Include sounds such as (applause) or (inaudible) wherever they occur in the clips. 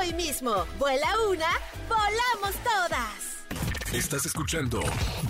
hoy mismo. Vuela una, volamos todas. Estás escuchando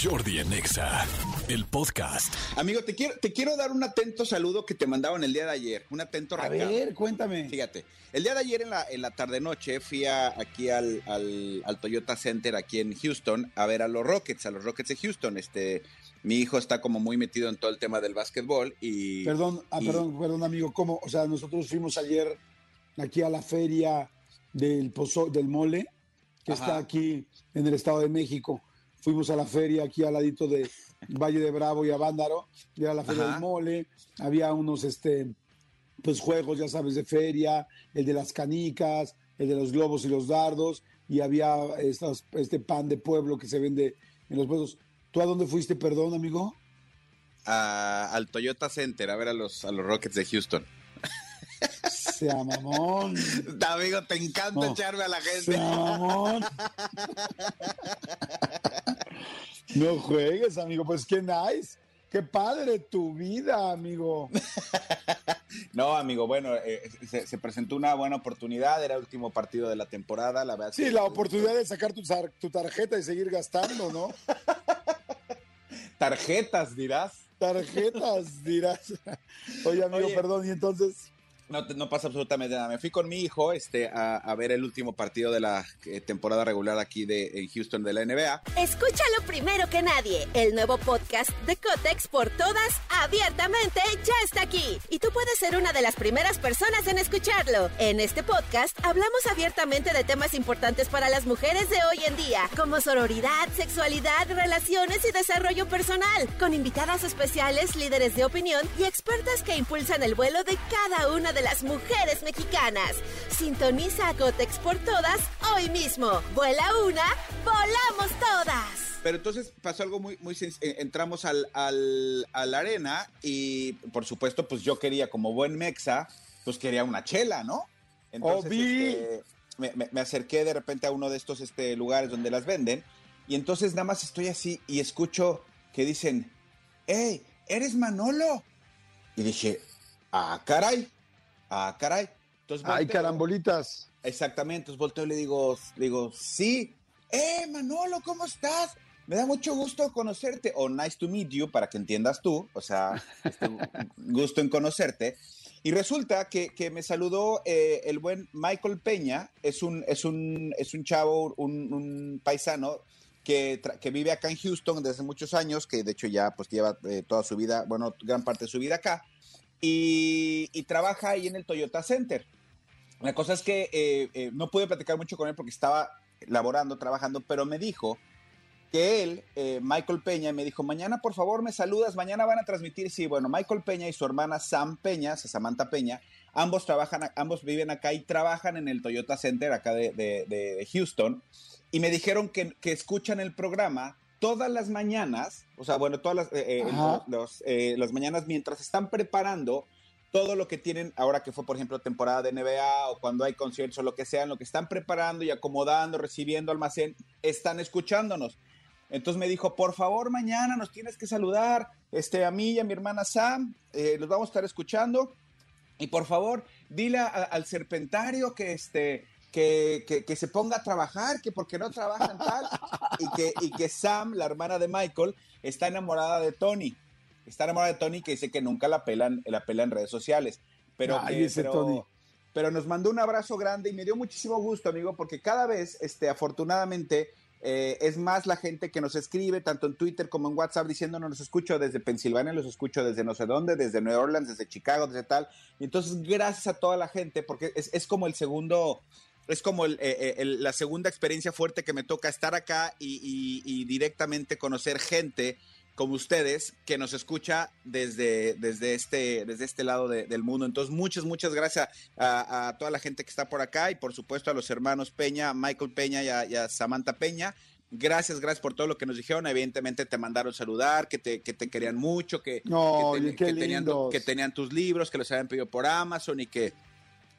Jordi Anexa, el podcast. Amigo, te quiero, te quiero dar un atento saludo que te mandaban el día de ayer. Un atento A ver, cuéntame. Fíjate, el día de ayer en la, en la tarde-noche fui a, aquí al, al, al, Toyota Center aquí en Houston a ver a los Rockets, a los Rockets de Houston. Este, mi hijo está como muy metido en todo el tema del básquetbol y... Perdón, ah, y- perdón, perdón, amigo. ¿Cómo? O sea, nosotros fuimos ayer aquí a la feria del pozo, del mole, que Ajá. está aquí en el Estado de México. Fuimos a la feria aquí al ladito de Valle de Bravo y Avándaro, y era la feria Ajá. del mole. Había unos, este, pues juegos, ya sabes, de feria, el de las canicas, el de los globos y los dardos, y había estas, este pan de pueblo que se vende en los pueblos. ¿Tú a dónde fuiste, perdón, amigo? a- al Toyota Center a ver a los, a los Rockets de Houston. Sea mamón. Amigo, te encanta No. echarme a la gente. Sea mamón. No juegues, amigo. Pues qué nice. Qué padre tu vida, amigo. (laughs) No, amigo, bueno, eh, se, se presentó una buena oportunidad, era el último partido de la temporada, la verdad. Sí, la oportunidad de sacar tu, tar- tu tarjeta y seguir gastando, ¿no? (laughs) Tarjetas, dirás. Tarjetas, dirás. Oye, amigo, Oye. perdón. Y entonces, No, no pasa absolutamente nada. Me fui con mi hijo este, a, a ver el último partido de la eh, temporada regular aquí de en Houston de la NBA. Escúchalo primero que nadie. El nuevo podcast de Cotex por todas, abiertamente, ya está aquí. Y tú puedes ser una de las primeras personas en escucharlo. En este podcast hablamos abiertamente de temas importantes para las mujeres de hoy en día, como sororidad, sexualidad, relaciones y desarrollo personal, con invitadas especiales, líderes de opinión y expertas que impulsan el vuelo de cada una de las mujeres mexicanas. Sintoniza a Cotex por todas hoy mismo. Vuela una, volamos todas. Pero entonces pasó algo muy, muy eh, Entramos al, al, a la arena y, por supuesto, pues yo quería, como buen mexa, pues quería una chela, ¿no? Entonces, Obi. este, me, me- me acerqué de repente a uno de estos este, lugares donde las venden y entonces nada más estoy así y escucho que dicen, ¡Hey, eres Manolo! Y dije, ¡Ah, caray! ¡Ah, caray! Entonces, ay, volteo- carambolitas. Exactamente, entonces volteo y le digo, le digo, sí, ¡eh, Manolo, ¿cómo estás? Me da mucho gusto conocerte, o nice to meet you, para que entiendas tú, o sea, este, (laughs) gusto en conocerte. Y resulta que, que me saludó eh, el buen Michael Peña, es un, es un, es un chavo, un, un paisano que, que vive acá en Houston desde muchos años, que de hecho ya pues lleva eh, toda su vida, bueno, gran parte de su vida acá, y, y trabaja ahí en el Toyota Center. La cosa es que eh, eh, no pude platicar mucho con él porque estaba laborando, trabajando, pero me dijo que él, eh, Michael Peña, me dijo, mañana por favor me saludas, mañana van a transmitir, sí, bueno, Michael Peña y su hermana Sam Peña, Samantha Peña, ambos trabajan, ambos viven acá y trabajan en el Toyota Center acá de, de- de Houston, y me dijeron que, que escuchan el programa todas las mañanas, o sea, bueno, todas las, eh, eh, los, eh, las mañanas mientras están preparando todo lo que tienen ahora que fue, por ejemplo, temporada de NBA o cuando hay conciertos o lo que sea, lo que están preparando y acomodando, recibiendo almacén, están escuchándonos. Entonces me dijo, por favor, mañana nos tienes que saludar, este, a mí y a mi hermana Sam, eh, los vamos a estar escuchando. Y por favor, dile a- al serpentario que, este, que, que- que se ponga a trabajar, que porque no trabajan tal. Y que, y que Sam, la hermana de Michael, está enamorada de Tony. Está enamorada de Tony que dice que nunca la pelan, la pela en redes sociales. Pero, Ay, que- ese pero- Tony. pero nos mandó un abrazo grande y me dio muchísimo gusto, amigo, porque cada vez, este, afortunadamente, eh, es más la gente que nos escribe, tanto en Twitter como en WhatsApp, diciéndonos, los escucho desde Pensilvania, los escucho desde no sé dónde, desde Nueva Orleans, desde Chicago, desde tal. Y entonces, gracias a toda la gente, porque es, es como el segundo, es como el, eh, eh, el- la segunda experiencia fuerte que me toca estar acá y, y- y directamente conocer gente como ustedes que nos escucha desde, desde, este, desde este lado de- del mundo. Entonces, muchas, muchas gracias a, a toda la gente que está por acá y por supuesto a los hermanos Peña, a Michael Peña y a, y a Samantha Peña Gracias, gracias por todo lo que nos dijeron. Evidentemente te mandaron saludar, que te, que te querían mucho, que, No, que, tenían, que tenían tus libros, que los habían pedido por Amazon y que,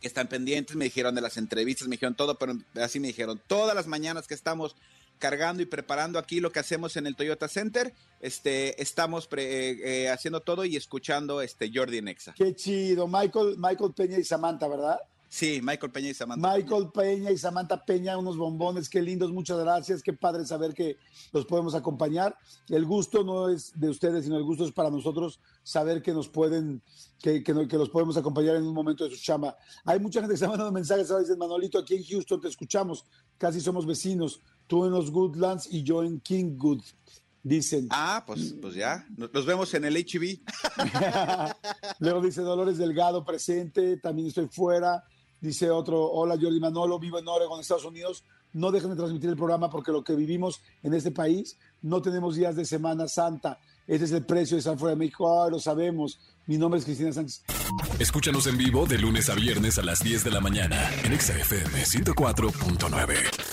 que están pendientes. Me dijeron de las entrevistas, me dijeron todo, pero así me dijeron. Todas las mañanas que estamos cargando y preparando aquí lo que hacemos en el Toyota Center, este, estamos pre- eh, eh, haciendo todo y escuchando este Jordi Nexa. Qué chido. Michael, Michael Peña y Samantha, ¿verdad? Sí, Michael Peña y Samantha. Michael Peña y Samantha Peña, unos bombones, qué lindos, muchas gracias, qué padre saber que los podemos acompañar. El gusto no es de ustedes, sino el gusto es para nosotros saber que nos pueden, que, que, los podemos acompañar en un momento de su chamba. Hay mucha gente que está mandando mensajes, ahora dicen, Manolito, aquí en Houston te escuchamos, casi somos vecinos, tú en los Goodlands y yo en Kingwood, dicen. Ah, pues, pues ya. Nos, nos vemos en el HB. (laughs) Luego dice Dolores Delgado presente, también estoy fuera. Dice otro, hola Jordi Manolo, vivo en Oregon, Estados Unidos. No dejen de transmitir el programa porque lo que vivimos en este país, no tenemos días de Semana Santa. Ese es el precio de estar fuera de México. Ah, lo sabemos. Mi nombre es Cristina Sánchez. Escúchanos en vivo de lunes a viernes a las 10 de la mañana en Exa FM 104.9.